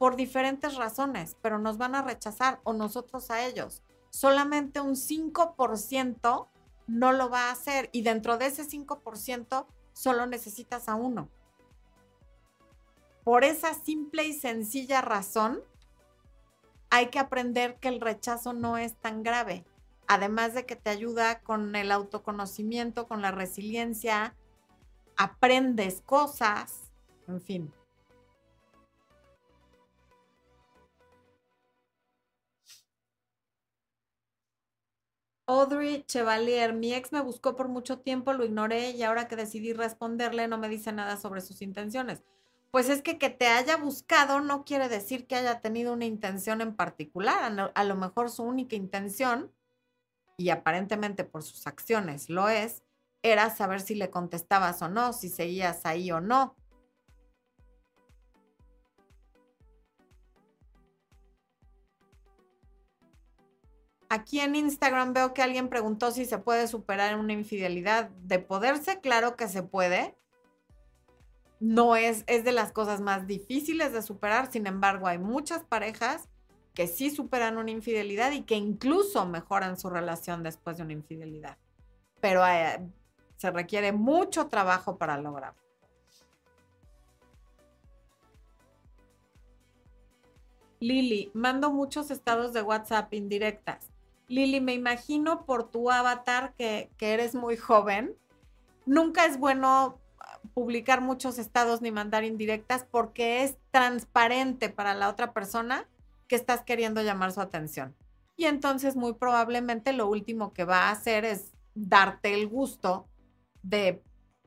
por diferentes razones, pero nos van a rechazar o nosotros a ellos. Solamente un 5% no lo va a hacer y dentro de ese 5% solo necesitas a uno. Por esa simple y sencilla razón, hay que aprender que el rechazo no es tan grave. Además de que te ayuda con el autoconocimiento, con la resiliencia, aprendes cosas, en fin. Audrey Chevalier, mi ex me buscó por mucho tiempo, lo ignoré y ahora que decidí responderle no me dice nada sobre sus intenciones. Pues es que que te haya buscado no quiere decir que haya tenido una intención en particular. A lo mejor su única intención, y aparentemente por sus acciones lo es, era saber si le contestabas o no, si seguías ahí o no. Aquí en Instagram veo que alguien preguntó si se puede superar una infidelidad. De poderse, claro que se puede. No es, es de las cosas más difíciles de superar. Sin embargo, hay muchas parejas que sí superan una infidelidad y que incluso mejoran su relación después de una infidelidad. Pero eh, se requiere mucho trabajo para lograrlo. Lili, mando muchos estados de WhatsApp indirectas. Lili, me imagino por tu avatar que, eres muy joven. Nunca es bueno ah, publicar muchos estados ni mandar indirectas porque es transparente para la otra persona que estás queriendo llamar su atención. Y entonces muy probablemente lo último que va a hacer es darte el gusto de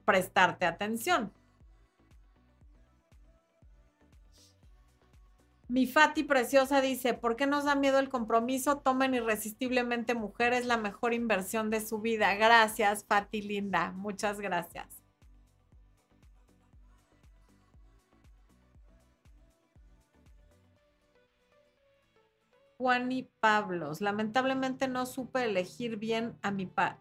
prestarte atención. Mi Fati preciosa dice, ¿por qué nos da miedo el compromiso? Tomen irresistiblemente mujer, es la mejor inversión de su vida. Gracias, Fati linda. Muchas gracias. Juan y Pablos, lamentablemente no supe elegir bien a mi pa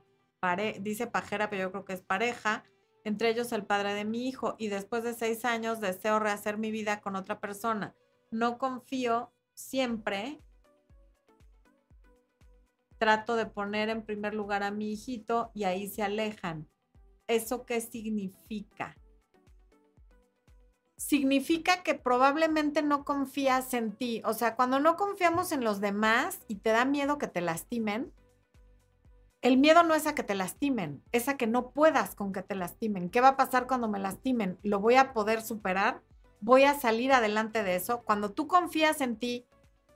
dice pajera, pero yo creo que es pareja, entre ellos el padre de mi hijo, y después de seis años deseo rehacer mi vida con otra persona no confío siempre. Trato de poner en primer lugar a mi hijito y ahí se alejan. ¿Eso qué significa? Significa que probablemente no confías en ti. O sea, cuando no confiamos en los demás y te da miedo que te lastimen, el miedo no es a que te lastimen, es a que no puedas con que te lastimen. ¿Qué va a pasar cuando me lastimen? ¿Lo voy a poder superar? Voy a salir adelante de eso. Cuando tú confías en ti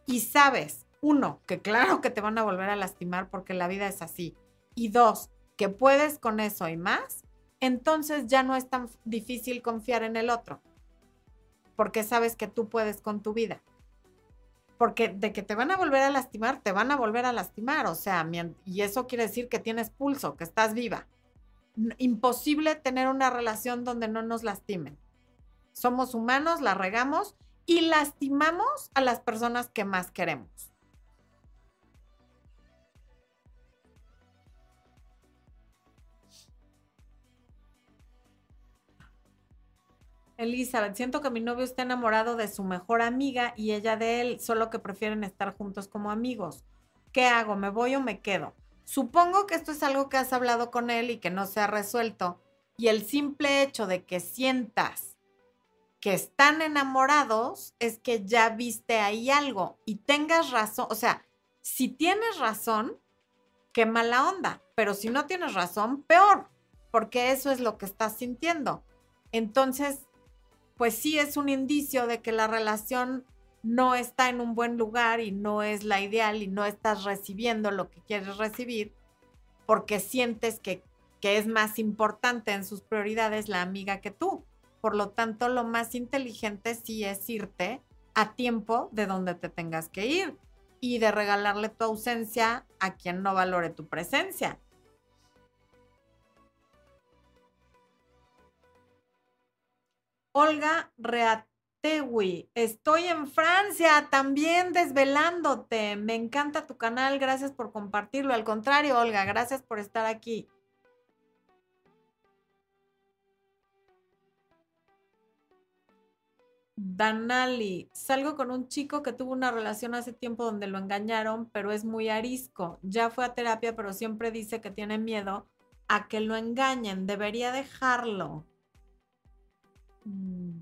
y sabes, uno, que claro que te van a volver a lastimar porque la vida es así. Y dos, que puedes con eso y más, entonces ya no es tan difícil confiar en el otro. Porque sabes que tú puedes con tu vida. Porque de que te van a volver a lastimar, te van a volver a lastimar. O sea, y eso quiere decir que tienes pulso, que estás viva. Imposible tener una relación donde no nos lastimen. Somos humanos, la regamos y lastimamos a las personas que más queremos. Elizabeth, siento que mi novio está enamorado de su mejor amiga y ella de él, solo que prefieren estar juntos como amigos. ¿Qué hago? ¿Me voy o me quedo? Supongo que esto es algo que has hablado con él y que no se ha resuelto. Y el simple hecho de que sientas que están enamorados es que ya viste ahí algo y tengas razón, o sea, si tienes razón, qué mala onda, pero si no tienes razón, peor, porque eso es lo que estás sintiendo. Entonces, pues sí es un indicio de que la relación no está en un buen lugar y no es la ideal y no estás recibiendo lo que quieres recibir porque sientes que, que es más importante en sus prioridades la amiga que tú. Por lo tanto, lo más inteligente sí es irte a tiempo de donde te tengas que ir y de regalarle tu ausencia a quien no valore tu presencia. Olga Reategui, estoy en Francia también desvelándote. Me encanta tu canal, gracias por compartirlo. Al contrario, Olga, gracias por estar aquí. Danali, salgo con un chico que tuvo una relación hace tiempo donde lo engañaron, pero es muy arisco. Ya fue a terapia, pero siempre dice que tiene miedo a que lo engañen. Debería dejarlo. Mm.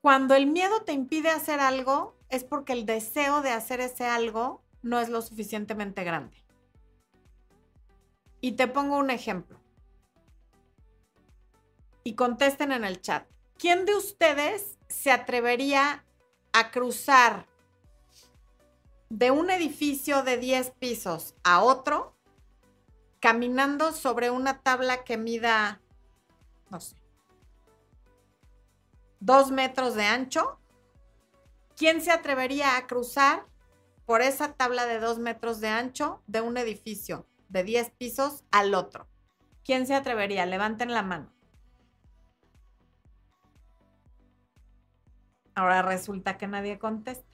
Cuando el miedo te impide hacer algo, es porque el deseo de hacer ese algo no es lo suficientemente grande. Y te pongo un ejemplo y contesten en el chat. ¿Quién de ustedes se atrevería a cruzar de un edificio de 10 pisos a otro caminando sobre una tabla que mida, no sé, dos metros de ancho, ¿quién se atrevería a cruzar por esa tabla de dos metros de ancho de un edificio de 10 pisos al otro? ¿Quién se atrevería? Levanten la mano. Ahora resulta que nadie contesta.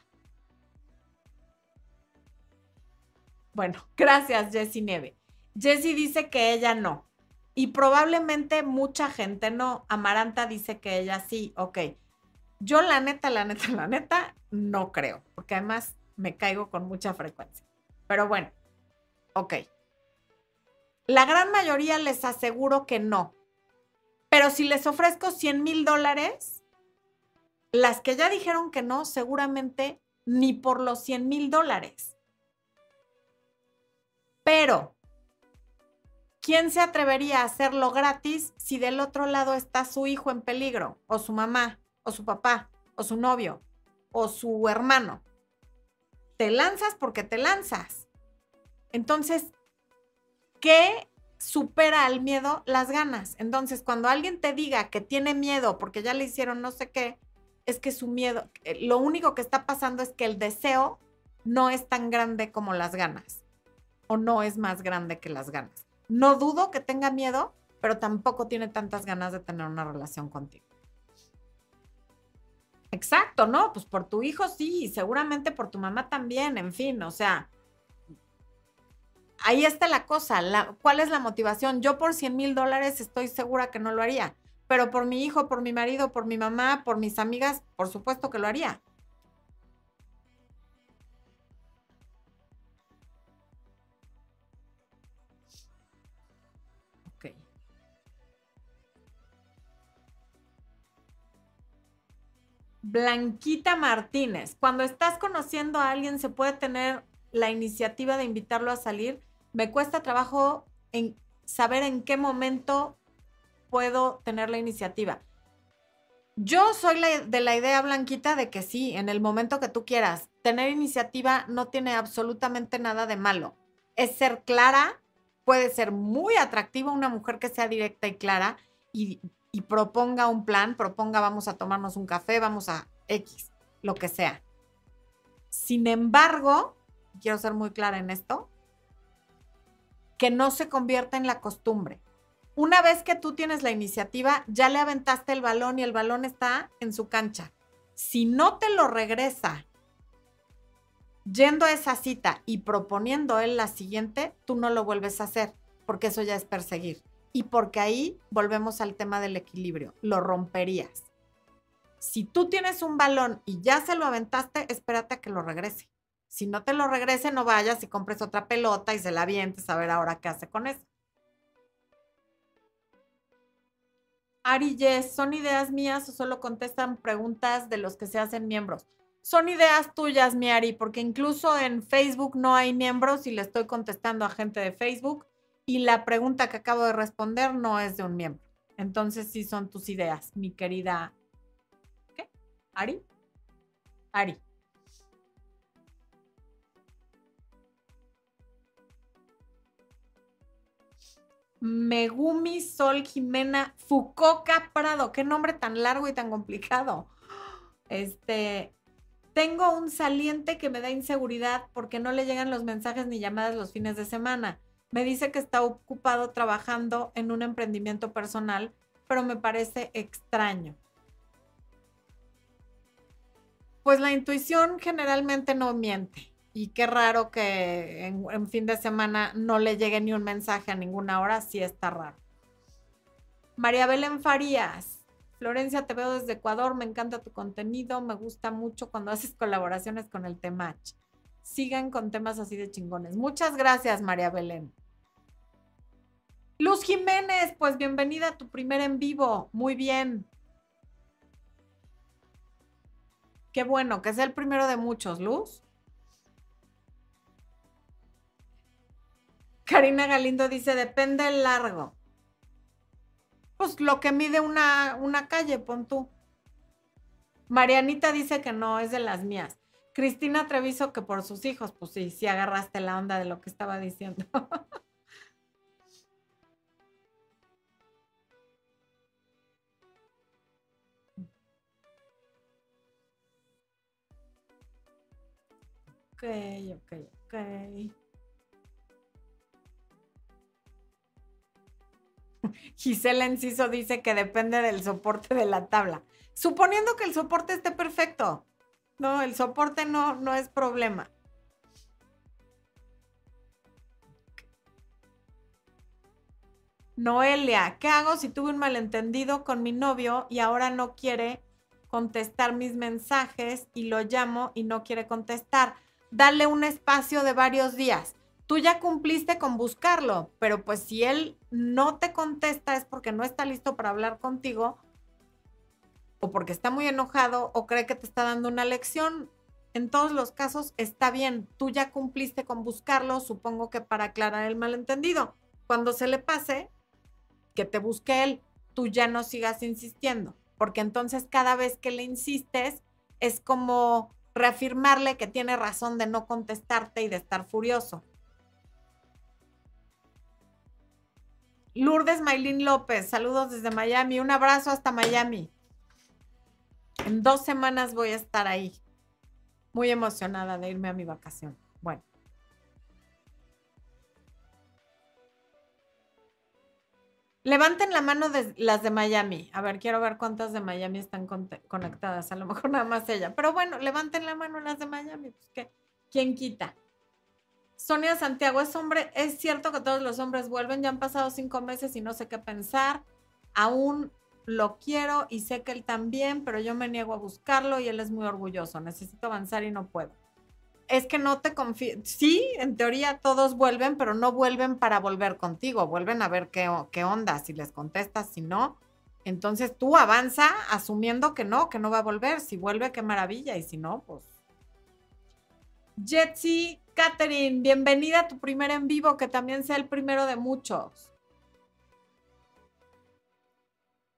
Bueno, gracias, Jessie Nieve. Jessie dice que ella no. Y probablemente mucha gente no. Amaranta dice que ella sí. Ok. Yo la neta, la neta, la neta, no creo. Porque además me caigo con mucha frecuencia. Pero bueno, ok. La gran mayoría les aseguro que no. Pero si les ofrezco 100 mil dólares, las que ya dijeron que no, seguramente ni por los 100 mil dólares. Pero, ¿quién se atrevería a hacerlo gratis si del otro lado está su hijo en peligro, o su mamá, o su papá, o su novio, o su hermano? Te lanzas porque te lanzas. Entonces, ¿qué supera al miedo? Las ganas. Entonces, cuando alguien te diga que tiene miedo porque ya le hicieron no sé qué, es que su miedo, eh, lo único que está pasando es que el deseo no es tan grande como las ganas o no es más grande que las ganas. No dudo que tenga miedo, pero tampoco tiene tantas ganas de tener una relación contigo. Exacto, ¿no? Pues por tu hijo sí, seguramente por tu mamá también, en fin, o sea, ahí está la cosa, ¿cuál es la motivación? Yo por 100 mil dólares estoy segura que no lo haría, pero por mi hijo, por mi marido, por mi mamá, por mis amigas, por supuesto que lo haría. Blanquita Martínez, cuando estás conociendo a alguien, ¿se puede tener la iniciativa de invitarlo a salir? Me cuesta trabajo en saber en qué momento puedo tener la iniciativa. Yo soy de la idea, Blanquita, de que sí, en el momento que tú quieras. Tener iniciativa no tiene absolutamente nada de malo. Es ser clara, puede ser muy atractiva una mujer que sea directa y clara y y proponga un plan, proponga vamos a tomarnos un café, vamos a X, lo que sea. Sin embargo, quiero ser muy clara en esto, que no se convierta en la costumbre. Una vez que tú tienes la iniciativa, ya le aventaste el balón y el balón está en su cancha. Si no te lo regresa yendo a esa cita y proponiendo él la siguiente, tú no lo vuelves a hacer, porque eso ya es perseguir. Y porque ahí volvemos al tema del equilibrio, lo romperías. Si tú tienes un balón y ya se lo aventaste, espérate a que lo regrese. Si no te lo regrese, no vayas y compres otra pelota y se la avientes a ver ahora qué hace con eso. Ari, yes, ¿son ideas mías o solo contestan preguntas de los que se hacen miembros? Son ideas tuyas, mi Ari, porque incluso en Facebook no hay miembros y le estoy contestando a gente de Facebook y la pregunta que acabo de responder no es de un miembro. Entonces sí son tus ideas, mi querida. ¿Qué? ¿Ari? Ari. Megumi Sol Jimena Fucoca Prado. Qué nombre tan largo y tan complicado. Este, tengo un saliente que me da inseguridad porque no le llegan los mensajes ni llamadas los fines de semana. Me dice que está ocupado trabajando en un emprendimiento personal, pero me parece extraño. Pues la intuición generalmente no miente. Y qué raro que en, fin de semana no le llegue ni un mensaje a ninguna hora, sí está raro. María Belén Farías. Florencia, te veo desde Ecuador, me encanta tu contenido, me gusta mucho cuando haces colaboraciones con el Temach sigan con temas así de chingones. Muchas gracias, María Belén. Luz Jiménez, pues bienvenida a tu primer en vivo. Muy bien. Qué bueno, que sea el primero de muchos, Luz. Karina Galindo dice, depende el largo. Pues lo que mide una, una calle, pon tú. Marianita dice que no, es de las mías. Cristina Treviso que por sus hijos, pues sí, sí agarraste la onda de lo que estaba diciendo. ok, ok, ok. Gisela Enciso dice que depende del soporte de la tabla. Suponiendo que el soporte esté perfecto. No, el soporte no, no es problema. Noelia, ¿qué hago si tuve un malentendido con mi novio y ahora no quiere contestar mis mensajes y lo llamo y no quiere contestar? Dale un espacio de varios días. Tú ya cumpliste con buscarlo, pero pues si él no te contesta es porque no está listo para hablar contigo o porque está muy enojado o cree que te está dando una lección. En todos los casos está bien, tú ya cumpliste con buscarlo, supongo que para aclarar el malentendido. Cuando se le pase, que te busque él, tú ya no sigas insistiendo, porque entonces cada vez que le insistes es como reafirmarle que tiene razón de no contestarte y de estar furioso. Lourdes Maylin López, saludos desde Miami, un abrazo hasta Miami. En dos semanas voy a estar ahí. Muy emocionada de irme a mi vacación. Bueno. Levanten la mano de las de Miami. A ver, quiero ver cuántas de Miami están conectadas. A lo mejor nada más ella. Pero bueno, levanten la mano las de Miami. Pues ¿quién quita? Sonia Santiago, es hombre, es cierto que todos los hombres vuelven, ya han pasado cinco meses y no sé qué pensar. Aún lo quiero y sé que él también, pero yo me niego a buscarlo y él es muy orgulloso. Necesito avanzar y no puedo. Es que no te confío. Sí, en teoría todos vuelven, pero no vuelven para volver contigo. Vuelven a ver qué, onda, si les contestas, si no. Entonces tú avanza asumiendo que no, que no va a volver. Si vuelve, qué maravilla. Y si no, pues. Jetsi, Catherine, bienvenida a tu primer en vivo, que también sea el primero de muchos.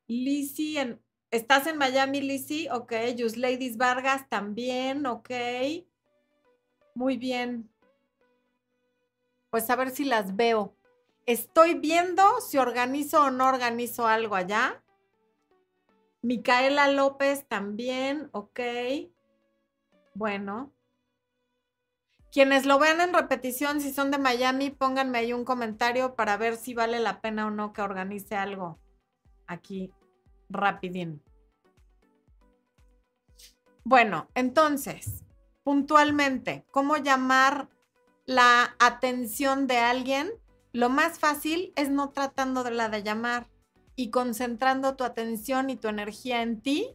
Lizzie, ¿estás en Miami, Lizzie? Ok. Just Ladies Vargas también, ok. Muy bien. Pues a ver si las veo. Estoy viendo si organizo o no organizo algo allá. Micaela López también, ok. Bueno. Quienes lo vean en repetición, si son de Miami, pónganme ahí un comentario para ver si vale la pena o no que organice algo aquí rapidín. Bueno, entonces, puntualmente, ¿cómo llamar la atención de alguien? Lo más fácil es no tratando de la de llamar y concentrando tu atención y tu energía en ti,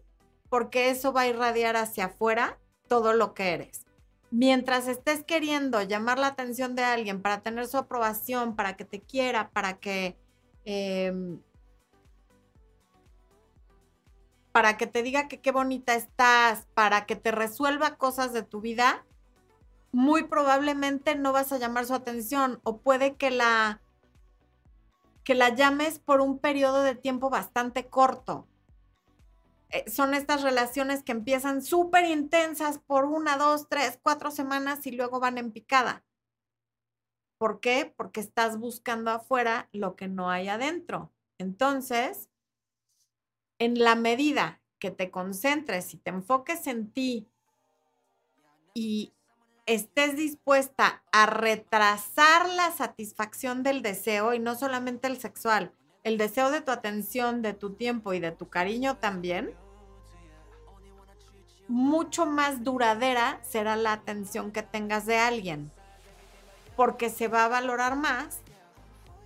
porque eso va a irradiar hacia afuera todo lo que eres. Mientras estés queriendo llamar la atención de alguien para tener su aprobación, para que te quiera, para que em, para que te diga que qué bonita estás, para que te resuelva cosas de tu vida, muy probablemente no vas a llamar su atención o puede que la que la llames por un periodo de tiempo bastante corto. Eh, son estas relaciones que empiezan súper intensas por una, dos, tres, cuatro semanas y luego van en picada. ¿Por qué? Porque estás buscando afuera lo que no hay adentro. Entonces, en la medida que te concentres y te enfoques en ti y estés dispuesta a retrasar la satisfacción del deseo y no solamente el sexual, el deseo de tu atención, de tu tiempo y de tu cariño también, mucho más duradera será la atención que tengas de alguien, porque se va a valorar más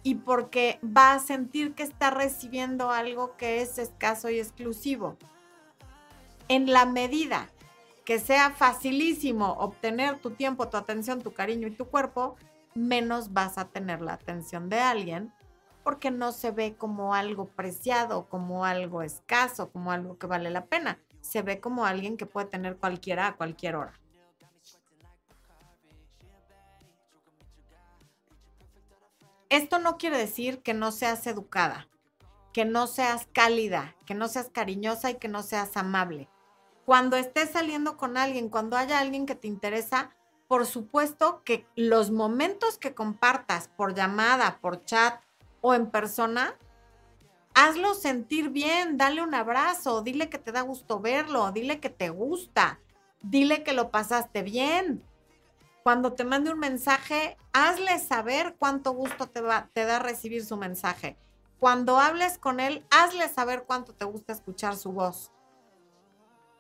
y porque va a sentir que está recibiendo algo que es escaso y exclusivo. En la medida que sea facilísimo obtener tu tiempo, tu atención, tu cariño y tu cuerpo, menos vas a tener la atención de alguien porque no se ve como algo preciado, como algo escaso, como algo que vale la pena. Se ve como alguien que puede tener cualquiera a cualquier hora. Esto no quiere decir que no seas educada, que no seas cálida, que no seas cariñosa y que no seas amable. Cuando estés saliendo con alguien, cuando haya alguien que te interesa, por supuesto que los momentos que compartas por llamada, por chat o en persona, hazlo sentir bien, dale un abrazo, dile que te da gusto verlo, dile que te gusta, dile que lo pasaste bien. Cuando te mande un mensaje, hazle saber cuánto gusto te, va, te da recibir su mensaje. Cuando hables con él, hazle saber cuánto te gusta escuchar su voz.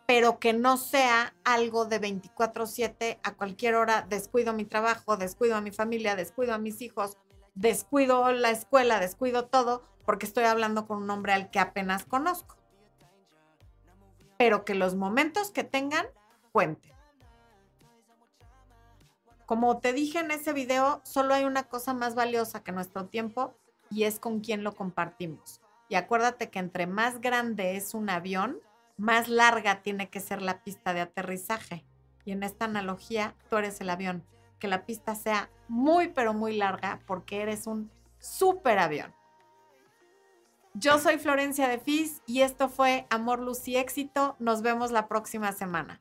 Pero que no sea algo de 24/7 a cualquier hora, descuido mi trabajo, descuido a mi familia, descuido a mis hijos, descuido la escuela, descuido todo, porque estoy hablando con un hombre al que apenas conozco. Pero que los momentos que tengan cuenten. Como te dije en ese video, solo hay una cosa más valiosa que nuestro tiempo y es con quién lo compartimos. Y acuérdate que entre más grande es un avión, más larga tiene que ser la pista de aterrizaje. Y en esta analogía, tú eres el avión. Que la pista sea muy, pero muy larga porque eres un super avión. Yo soy Florencia de Fis y esto fue Amor, Luz y Éxito. Nos vemos la próxima semana.